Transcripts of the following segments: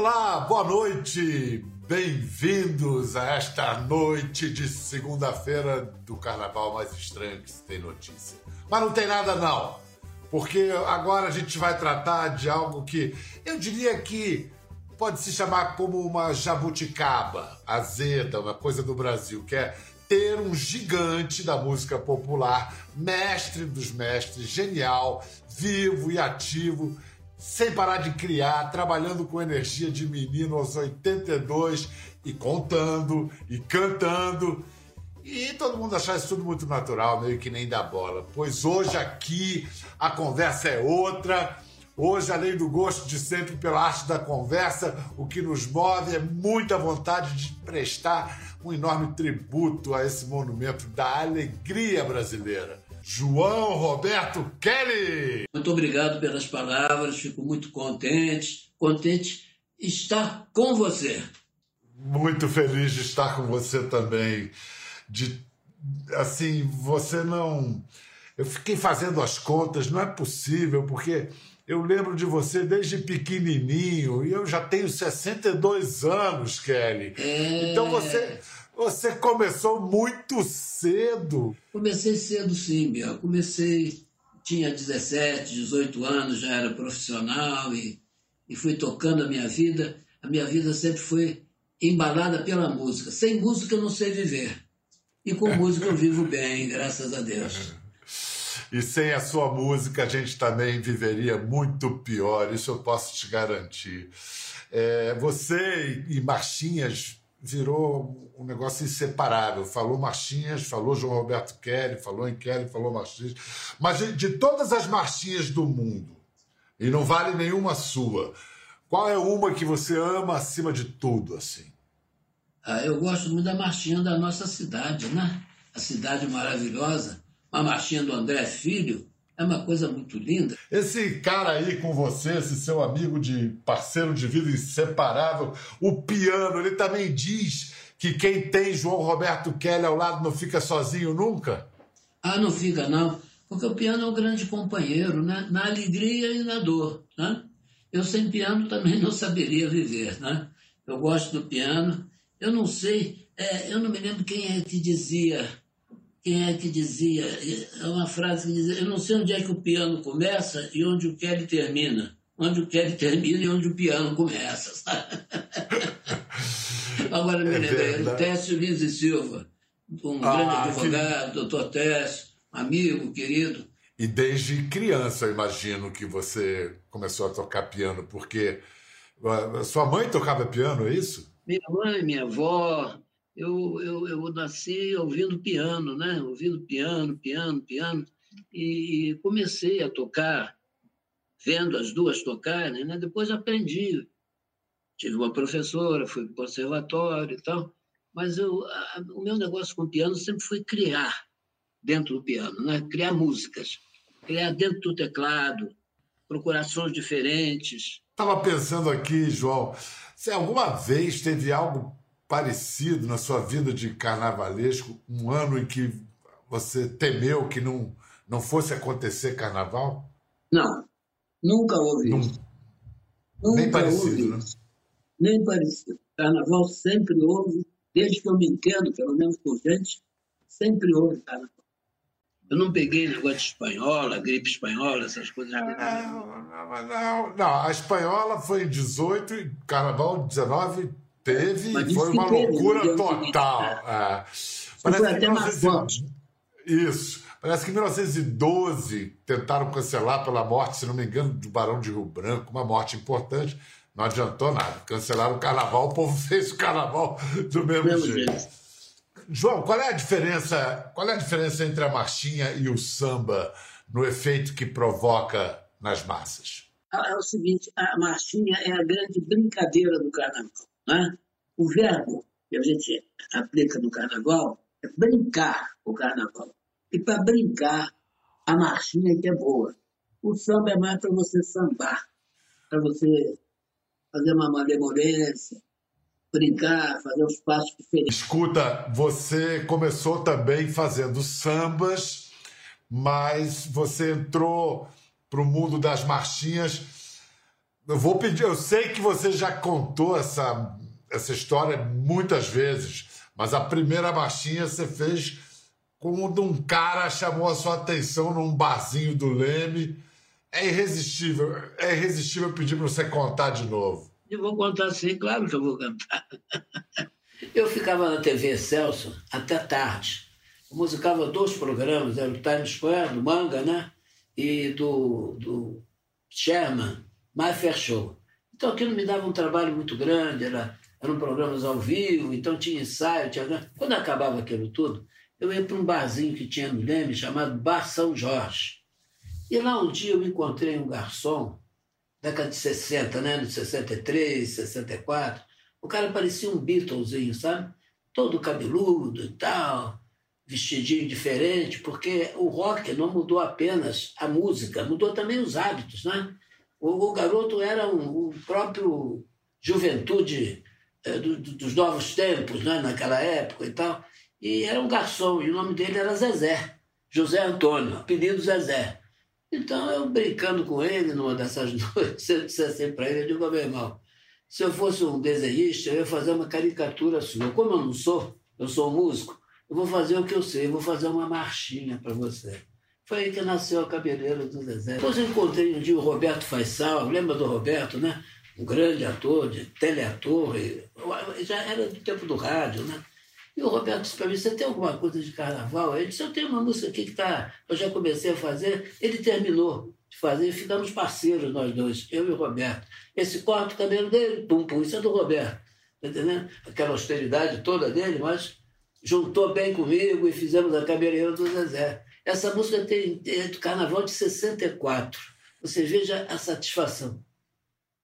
Olá, boa noite! Bem-vindos a esta noite de segunda-feira do carnaval mais estranho que se tem notícia. Mas não tem nada, não, porque agora a gente vai tratar de algo que eu diria que pode se chamar como uma jabuticaba azeda, uma coisa do Brasil, que é ter um gigante da música popular, mestre dos mestres, genial, vivo e ativo sem parar de criar, trabalhando com energia de menino aos 82 e contando e cantando. E todo mundo achar isso tudo muito natural, meio que nem dá bola. Pois hoje aqui a conversa é outra. Hoje, além do gosto de sempre pela arte da conversa, o que nos move é muita vontade de prestar um enorme tributo a esse monumento da alegria brasileira. João Roberto Kelly. Muito obrigado pelas palavras, fico muito contente, contente estar com você. Muito feliz de estar com você também. De assim, você não eu fiquei fazendo as contas, não é possível, porque eu lembro de você desde pequenininho e eu já tenho 62 anos, Kelly. É... Então você você começou muito cedo. Comecei cedo, sim, Biel. Comecei, tinha 17, 18 anos, já era profissional e, e fui tocando a minha vida. A minha vida sempre foi embalada pela música. Sem música eu não sei viver. E com música eu vivo bem, graças a Deus. E sem a sua música a gente também viveria muito pior, isso eu posso te garantir. É, você e Marchinhas virou um negócio inseparável. Falou Marchinhas, falou João Roberto Kelly, falou em Kelly, falou Marchinhas. Mas de, todas as marchinhas do mundo, e não vale nenhuma sua, qual é uma que você ama acima de tudo, assim? Ah, eu gosto muito da marchinha da nossa cidade, né? A cidade maravilhosa. Uma marchinha do André Filho, é uma coisa muito linda. Esse cara aí com você, esse seu amigo de parceiro de vida inseparável, o piano, ele também diz que quem tem João Roberto Kelly ao lado não fica sozinho nunca? Ah, não fica não, porque o piano é um grande companheiro, né? Na alegria e na dor, né? Eu sem piano também não saberia viver, né? Eu gosto do piano. Eu não sei, é, eu não me lembro quem é que dizia quem é que dizia, é uma frase que dizia, eu não sei onde é que o piano começa e onde o Kelly termina. Onde o Kelly termina e onde o piano começa, sabe? Agora me é lembrei, Técio Lins e Silva, um ah, grande advogado, que... doutor Técio, amigo, querido. E desde criança, eu imagino que você começou a tocar piano, porque sua mãe tocava piano, é isso? Minha mãe, minha avó, eu, eu, eu nasci ouvindo piano, né? Ouvindo piano, piano, piano, e comecei a tocar, vendo as duas tocarem, né? Depois aprendi. Tive uma professora, fui para o conservatório e tal, mas eu, a, o meu negócio com piano sempre foi criar dentro do piano, né? Criar músicas, criar dentro do teclado, procurar sons diferentes. Estava pensando aqui, João, se alguma vez teve algo parecido na sua vida de carnavalesco, um ano em que você temeu que não, não fosse acontecer carnaval? Não, nunca houve não, isso. Nunca nem parecido, né? Nem parecido. Carnaval sempre houve, desde que eu me entendo, pelo menos por gente, sempre houve carnaval. Eu não peguei negócio de espanhola, gripe espanhola, essas coisas. Não, não, não, não, a espanhola foi em 18 e carnaval 19 Teve, Mas foi uma loucura total. É. Parece que 19... Isso. Parece que em 1912 tentaram cancelar pela morte, se não me engano, do Barão de Rio Branco, uma morte importante. Não adiantou nada. Cancelaram o carnaval, o povo fez o carnaval do mesmo, mesmo jeito. jeito. João, qual é a diferença? Qual é a diferença entre a marchinha e o samba no efeito que provoca nas massas? É o seguinte, a marchinha é a grande brincadeira do carnaval. Né? O verbo que a gente aplica no carnaval é brincar o carnaval. E para brincar, a marchinha que é boa. O samba é mais para você sambar, para você fazer uma malemolência, brincar, fazer os passos diferentes. Escuta, você começou também fazendo sambas, mas você entrou para o mundo das marchinhas Eu vou pedir, eu sei que você já contou essa, essa história muitas vezes, mas a primeira marchinha você fez quando um cara chamou a sua atenção num barzinho do Leme. É irresistível, é irresistível pedir para você contar de novo. Eu vou contar sim, claro que eu vou cantar. Eu ficava na TV Celso até tarde. Eu musicava dois programas, era o Times Square, do Manga, né? E do, do Sherman, Fair Show. Então aquilo me dava um trabalho muito grande, era, eram programas ao vivo, então tinha ensaio, tinha... Quando acabava aquilo tudo, eu ia para um barzinho que tinha no Leme, chamado Bar São Jorge. E lá um dia eu encontrei um garçom, década de 60, né? De 63, 64. O cara parecia um Beatlesinho, sabe? Todo cabeludo e tal, vestidinho diferente, porque o rock não mudou apenas a música, mudou também os hábitos, né? O, o garoto era um, o próprio juventude é, do, do, dos novos tempos, né? Naquela época e tal. E era um garçom, e o nome dele era Zezé, José Antônio, apelido Zezé. Então eu brincando com ele numa dessas noites, eu disse assim para ele, eu digo, meu irmão, se eu fosse um desenhista, eu ia fazer uma caricatura sua. Como eu não sou, eu sou um músico, eu vou fazer o que eu sei, eu vou fazer uma marchinha para você. Foi aí que nasceu a cabeleira do Zezé. Depois eu encontrei um dia o Roberto Faisal, lembra do Roberto, né? Um grande ator, de teleator, já era do tempo do rádio, né? E o Roberto disse para mim, você tem alguma coisa de carnaval? Ele disse, eu tenho uma música aqui que tá, eu já comecei a fazer. Ele terminou de fazer e ficamos parceiros nós dois, eu e o Roberto. Esse corte cabelo dele, pum, pum, isso é do Roberto. Tá entendendo? Aquela austeridade toda dele, mas juntou bem comigo e fizemos a cabeleira do Zezé. Essa música tem, é do carnaval de 64. Você veja a satisfação.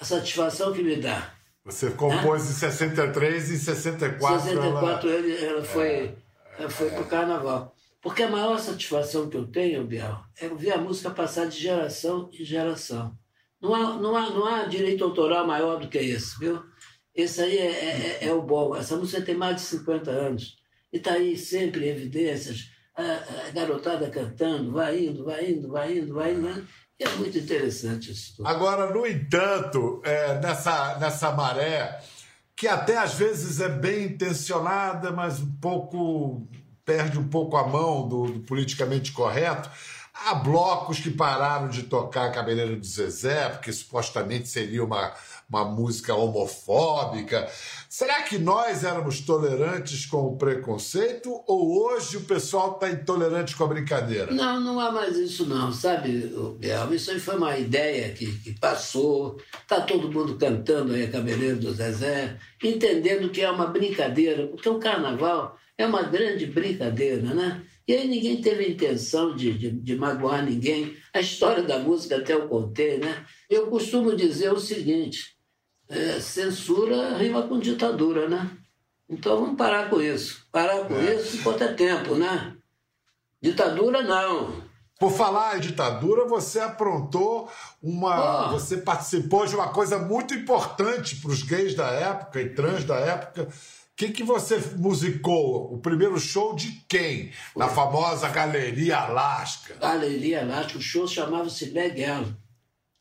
A satisfação que me dá você compôs em 63 e em 64. 64 ela, ele, ela foi, é, foi para o carnaval. Porque a maior satisfação que eu tenho, Biel, é ver a música passar de geração em geração. Não há, não há, não há direito autoral maior do que esse, viu? Esse aí é, é, é, é o bom. Essa música tem mais de 50 anos. E está aí sempre em evidências. A, a, garotada cantando, vai indo, vai indo, vai indo, vai indo. Né? É muito interessante isso. Tudo. Agora, no entanto, é, nessa, nessa maré, que até às vezes é bem intencionada, mas um pouco perde um pouco a mão do, do politicamente correto, há blocos que pararam de tocar Cabeleira do Zezé, porque supostamente seria uma uma música homofóbica. Será que nós éramos tolerantes com o preconceito ou hoje o pessoal está intolerante com a brincadeira? Não, não há mais isso não, sabe, Biel? Isso aí foi uma ideia que, que passou, está todo mundo cantando aí a Cabeleira do Zezé, entendendo que é uma brincadeira, porque o carnaval é uma grande brincadeira, né? E aí ninguém teve intenção de, de, de, magoar ninguém. A história da música até eu contei, né? Eu costumo dizer o seguinte: é, censura rima com ditadura, né? Então vamos parar com isso. Parar com é. isso enquanto é tempo, né? Ditadura não. Por falar em ditadura, você aprontou uma. Oh. Você participou de uma coisa muito importante para os gays da época e trans da época. O que, que você musicou? O primeiro show de quem? Na famosa Galeria Alaska. Galeria Alaska, o show chamava-se Leguel.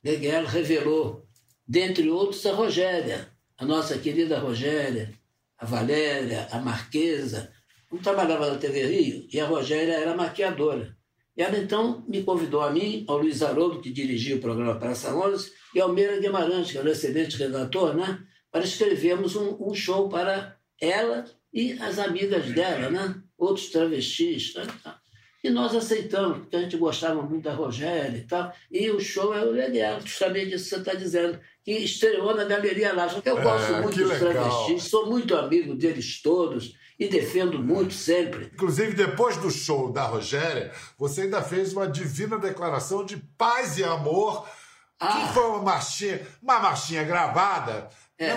Leguel revelou dentre outros a Rogéria, a nossa querida Rogéria, a Valéria, a Marquesa. Eu trabalhava na TV Rio e a Rogéria era maquiadora. E ela então me convidou a mim, ao Luiz Haroldo, que dirigia o programa Praça 11, e ao Meira Guimarães, que era um excelente redator, né? para escrevermos um, um show para ela e as amigas dela, né? outros travestis. Tá? E nós aceitamos, porque a gente gostava muito da Rogéria e tal. E o show é o legal, justamente disso que você está dizendo, que estreou na Galeria Laje. Eu gosto é, muito dos travestis, sou muito amigo deles todos e defendo muito sempre. Inclusive, depois do show da Rogéria, você ainda fez uma divina declaração de paz e amor, ah. que foi uma marchinha, uma marchinha gravada. É.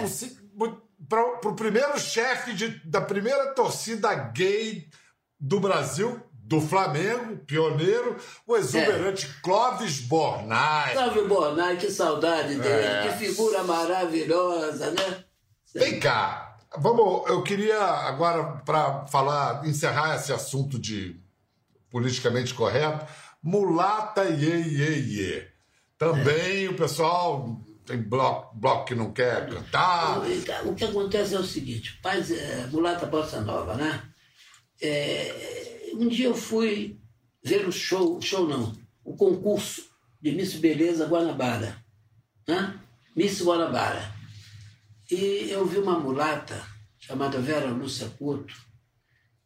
para o primeiro chefe de, da primeira torcida gay do Brasil, do Flamengo, pioneiro, o exuberante é. Clóvis Bornai. Clóvis Bornai, que saudade dele, é. que figura maravilhosa, né? Vem cá, vamos, eu queria agora, para falar, encerrar esse assunto de politicamente correto, mulata iê, iê, iê. Também o pessoal tem bloco, bloco que não quer cantar. O que acontece é o seguinte, paz, é, mulata bossa nova, né? É, um dia eu fui ver o show, show não, o concurso de Miss Beleza Guanabara, né? Miss Guanabara. E eu vi uma mulata chamada Vera Lúcia Couto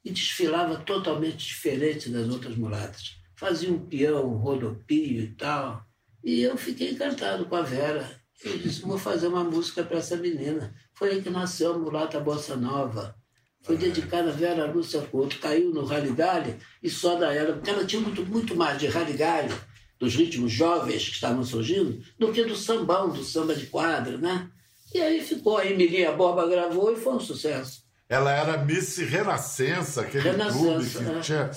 e desfilava totalmente diferente das outras mulatas. Fazia um peão, um rodopio e tal. E eu fiquei encantado com a Vera. Eu disse, vou fazer uma música para essa menina. Foi aí que nasceu a Mulata Bossa Nova. Foi dedicada a Vera Lúcia Couto. Caiu no Raligalho e só da ela, porque ela tinha muito, muito mais de Raligalho, dos ritmos jovens que estavam surgindo, do que do sambão, do samba de quadra, né? E aí ficou, a Emilinha Borba gravou e foi um sucesso. Ela era Miss Renascença, aquele Renascença, clube que é. tinha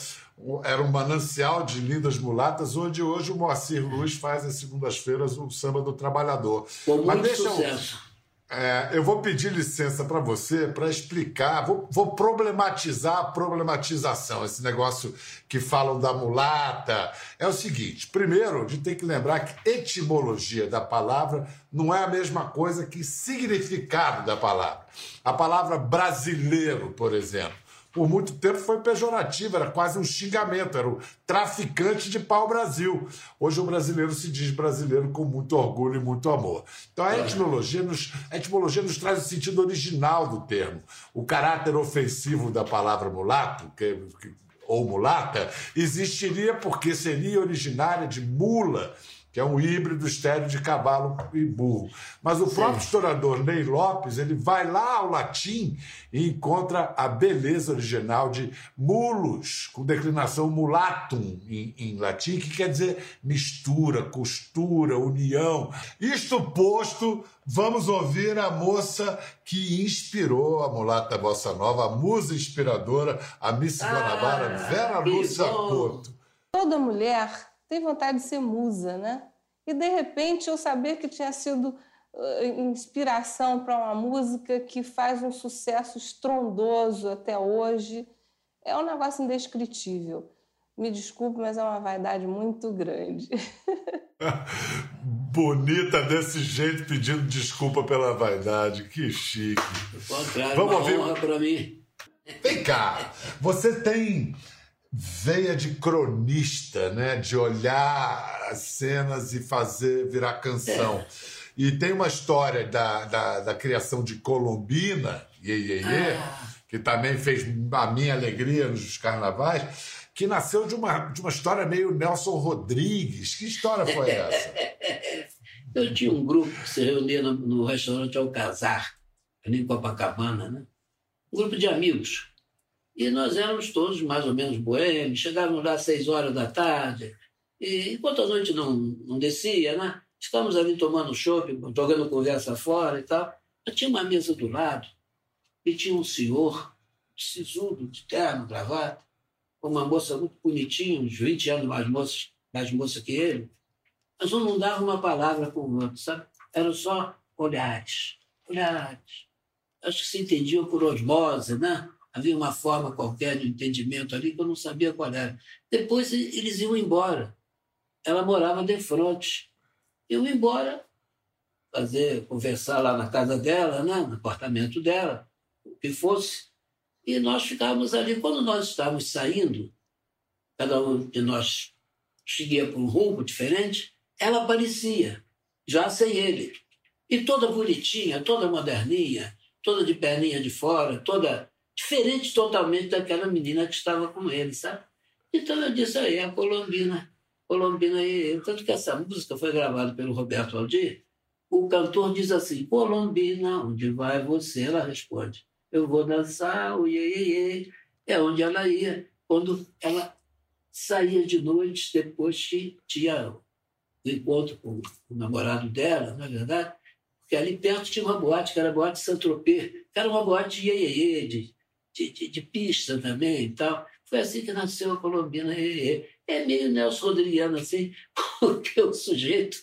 era um manancial de lindas mulatas, onde hoje o Moacir Luz faz às segundas-feiras o samba do trabalhador. Com Mas deixa sucesso. Eu... É, eu vou pedir licença para você para explicar, vou, vou, problematizar a problematização, esse negócio que falam da mulata. É o seguinte: primeiro, a gente tem que lembrar que etimologia da palavra não é a mesma coisa que significado da palavra. A palavra brasileiro, por exemplo, por muito tempo foi pejorativo, era quase um xingamento, era o traficante de pau-brasil. Hoje o brasileiro se diz brasileiro com muito orgulho e muito amor. Então a etimologia nos, a etimologia nos traz o sentido original do termo. O caráter ofensivo da palavra mulato, que, que, ou mulata, existiria porque seria originária de mula que é um híbrido estéreo de cavalo e burro. Mas o Sim. próprio historiador Ney Lopes, ele vai lá ao latim e encontra a beleza original de mulus, com declinação mulatum em, em latim, que quer dizer mistura, costura, união. Isto posto, vamos ouvir a moça que inspirou a mulata bossa nova, a musa inspiradora, a Miss ah, Guanabara, Vera Lúcia Couto. Toda mulher tem vontade de ser musa, né? E de repente eu saber que tinha sido uh, inspiração para uma música que faz um sucesso estrondoso até hoje é um negócio indescritível. Me desculpe, mas é uma vaidade muito grande. Bonita desse jeito pedindo desculpa pela vaidade, que chique. Vamos uma ouvir... para mim. Vem cá, você tem veia de cronista, né? De olhar as cenas e fazer virar canção. É. E tem uma história da, da, da criação de Colombina, Iê, Iê, Iê ah. que também fez a minha alegria nos carnavais, que nasceu de uma, de uma história meio Nelson Rodrigues. Que história foi essa? Eu tinha um grupo que se reunia no, no restaurante Alcazar, ali em Copacabana, né? Um grupo de amigos e nós éramos todos mais ou menos boêmios, chegávamos lá às seis horas da tarde, e enquanto a noite não, não descia, né? Estávamos ali tomando chopp, jogando conversa fora e tal. Eu tinha uma mesa do lado e tinha um senhor, sisudo, de terno, gravata, uma moça muito bonitinha, uns 20 anos mais moça, mais moça que ele. Mas um não dava uma palavra com o outro, sabe? Eram só olhares, olhares. Acho que se entendiam por osmose, né? Havia uma forma qualquer de entendimento ali que eu não sabia qual era. Depois eles iam embora. Ela morava de frente. Eu ia embora, fazer, conversar lá na casa dela, né? no apartamento dela, o que fosse. E nós ficávamos ali. Quando nós estávamos saindo, cada um de nós seguia por um rumo diferente, ela aparecia, já sem ele. E toda bonitinha, toda moderninha, toda de perninha de fora, toda diferente totalmente daquela menina que estava com ele, sabe? Então eu disse aí, a Colombina, Colombina e Tanto que essa música foi gravada pelo Roberto Aldir. O cantor diz assim, Colombina, onde vai você? Ela responde, eu vou dançar, o iê, iê, iê. É onde ela ia. Quando ela saía de noite, depois tinha o encontro com o namorado dela, não é verdade? Porque ali perto tinha uma boate, que era a boate Saint-Tropez, que era uma boate iê, iê, iê, de de, de, de, pista também e tal. Foi assim que nasceu a Colombina. É, é meio Nelson Rodriguiano assim, porque o sujeito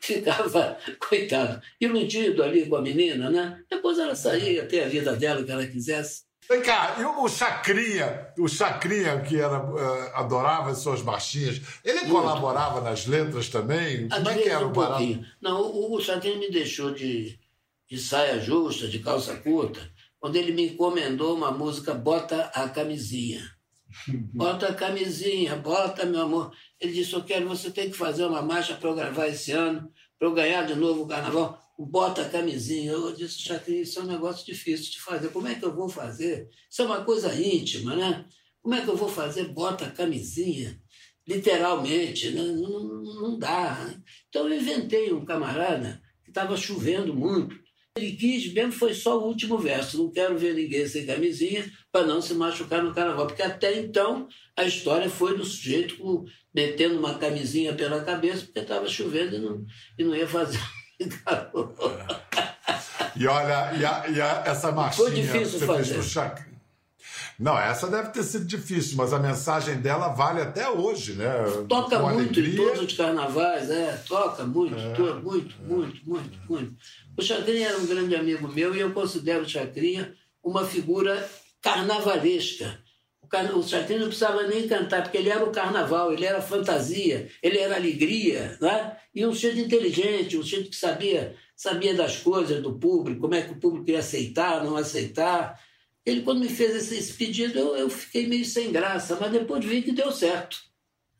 ficava, coitado, iludido ali com a menina, né? Depois ela saía, ter a vida dela que ela quisesse. Vem cá, e o Chacrinha, o Chacrinha que era, uh, adorava as suas marchinhas, ele Muito. colaborava nas letras também? Como é que era o barato? Não, o, o Chacrinha me deixou de, de saia justa, de calça curta, quando ele me encomendou uma música Bota a Camisinha. Bota a camisinha, bota, meu amor. Ele disse: Eu quero, você tem que fazer uma marcha para eu gravar esse ano, para eu ganhar de novo o carnaval. Bota a camisinha. Eu disse: Chacrinha, isso é um negócio difícil de fazer. Como é que eu vou fazer? Isso é uma coisa íntima, né? Como é que eu vou fazer? Bota a camisinha. Literalmente, né? não, não dá. Então eu inventei um camarada que estava chovendo muito ele quis mesmo foi só o último verso. Não quero ver ninguém sem camisinha para não se machucar no carnaval. Porque até então a história foi do sujeito metendo uma camisinha pela cabeça porque estava chovendo e não, e não ia fazer calor. E olha, e, a, e a, essa marchinha foi difícil você fazer. fez Chac... Não, essa deve ter sido difícil, mas a mensagem dela vale até hoje, né? Toca Com muito alegria. em todos os carnavais, é, toca muito, é, muito, muito, é. muito, muito, muito. O Chacrinha era um grande amigo meu e eu considero o Chacrinha uma figura carnavalesca. O Chacrinha não precisava nem cantar, porque ele era o carnaval, ele era fantasia, ele era alegria, né? e um sujeito inteligente, um sujeito que sabia, sabia das coisas do público, como é que o público ia aceitar, não aceitar. Ele, quando me fez esse, esse pedido, eu, eu, fiquei meio sem graça, mas depois vi que deu certo.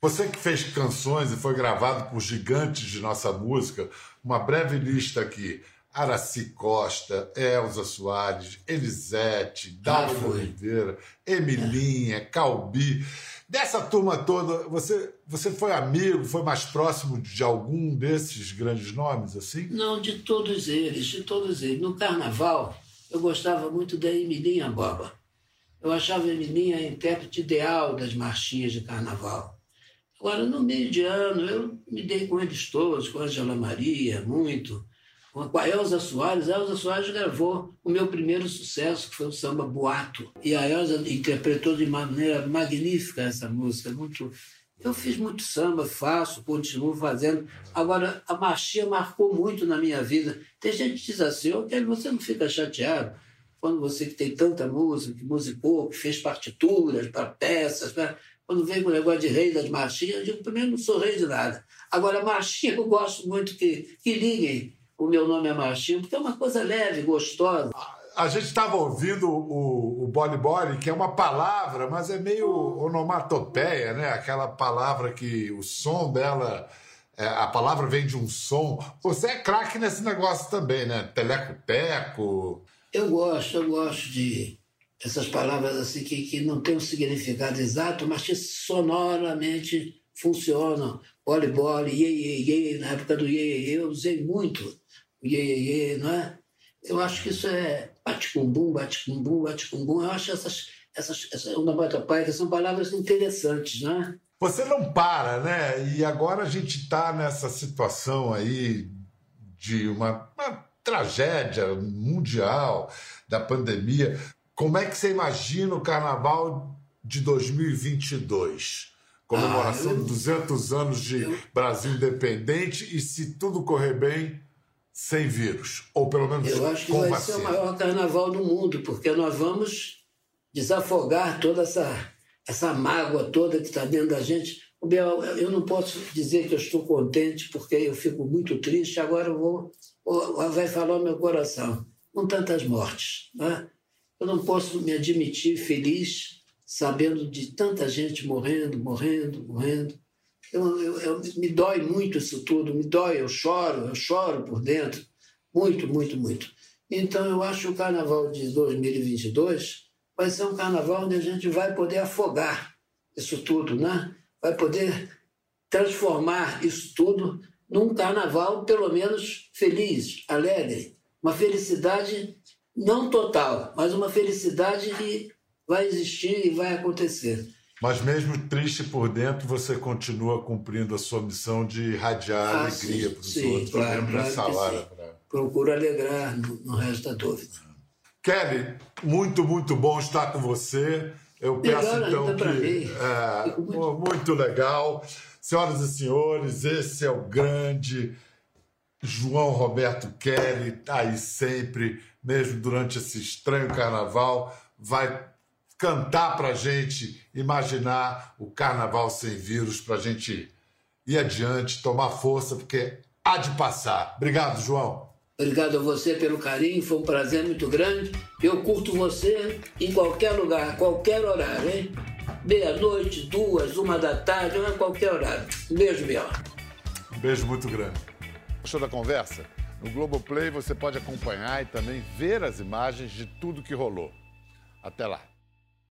Você que fez canções e foi gravado por gigantes de nossa música, uma breve lista aqui. Araci Costa, Elza Soares, Elisete, ah, Oliveira, Emilinha, é. Calbi. Dessa turma toda, você, você foi amigo, foi mais próximo de algum desses grandes nomes, assim? Não, de todos eles, de todos eles. No carnaval, eu gostava muito da Emilinha Boba. Eu achava a Emilinha a intérprete ideal das marchinhas de carnaval. Agora, no meio de ano, eu me dei com eles todos, com a Angela Maria, muito com a Elza Soares. A Elza Soares gravou o meu primeiro sucesso, que foi o samba Boato. E a Elza interpretou de maneira magnífica essa música. Muito... Eu fiz muito samba, faço, continuo fazendo. Agora, a marchinha marcou muito na minha vida. Tem gente que diz assim, okay, você não fica chateado quando você que tem tanta música, que musicou, que fez partituras para peças, pra... quando vem com o negócio de rei das marchinhas, eu digo, primeiro não sou rei de nada. Agora, marchinha eu gosto muito que, que liguem o meu nome é Martinho, porque é uma coisa leve, gostosa. A gente estava ouvindo o, o boli boli, que é uma palavra, mas é meio onomatopeia, né? Aquela palavra que o som dela, é, a palavra vem de um som. Você é craque nesse negócio também, né? Teleco-teco. Eu gosto, eu gosto de essas palavras assim que, que não têm um significado exato, mas que sonoramente funcionam. Boli, iê, iê, iê, na época do iê, iê, eu usei muito iê, iê, não é? Eu acho que isso é bate-cumbum, bate-cumbum, bate-cumbum. Eu acho essas, essas, essas onomatopeia são palavras interessantes, não é? Você não para, né? E agora a gente está nessa situação aí de uma, uma tragédia mundial da pandemia. Como é que você imagina o carnaval de 2022? Comemoração ah, eu, de 200 anos de eu, Brasil independente e se tudo correr bem, sem vírus, ou pelo menos Eu acho que vai vacina. ser o maior carnaval do mundo, porque nós vamos desafogar toda essa, essa mágoa toda que está dentro da gente. Eu não posso dizer que eu estou contente, porque eu fico muito triste. Agora eu vou, vai falar o meu coração, com tantas mortes. Né? Eu não posso me admitir feliz sabendo de tanta gente morrendo, morrendo, morrendo. Eu, eu, eu, me dói muito isso tudo, me dói, eu choro, eu choro por dentro, muito, muito, muito. Então eu acho que o carnaval de 2022 vai ser um carnaval onde a gente vai poder afogar isso tudo, né? vai poder transformar isso tudo num carnaval pelo menos feliz, alegre, uma felicidade não total, mas uma felicidade que vai existir e vai acontecer. Mas mesmo triste por dentro, você continua cumprindo a sua missão de irradiar ah, alegria para os outros, claro, claro nessa hora. Pra... Procuro alegrar resto da dúvida. Kelly, muito, muito bom estar com você. Eu peço Melhor então que. É, muito... muito legal. Senhoras e senhores, esse é o grande João Roberto Kelly, está aí sempre, mesmo durante esse estranho carnaval vai cantar para gente imaginar o carnaval sem vírus, para a gente ir adiante, tomar força, porque há de passar. Obrigado, João. Obrigado a você pelo carinho, foi um prazer muito grande. Eu curto você em qualquer lugar, qualquer horário, hein? Meia-noite, duas, uma da tarde, a qualquer horário. Um beijo, Biel. Um beijo muito grande. Gostou da conversa? No Globoplay você pode acompanhar e também ver as imagens de tudo que rolou. Até lá.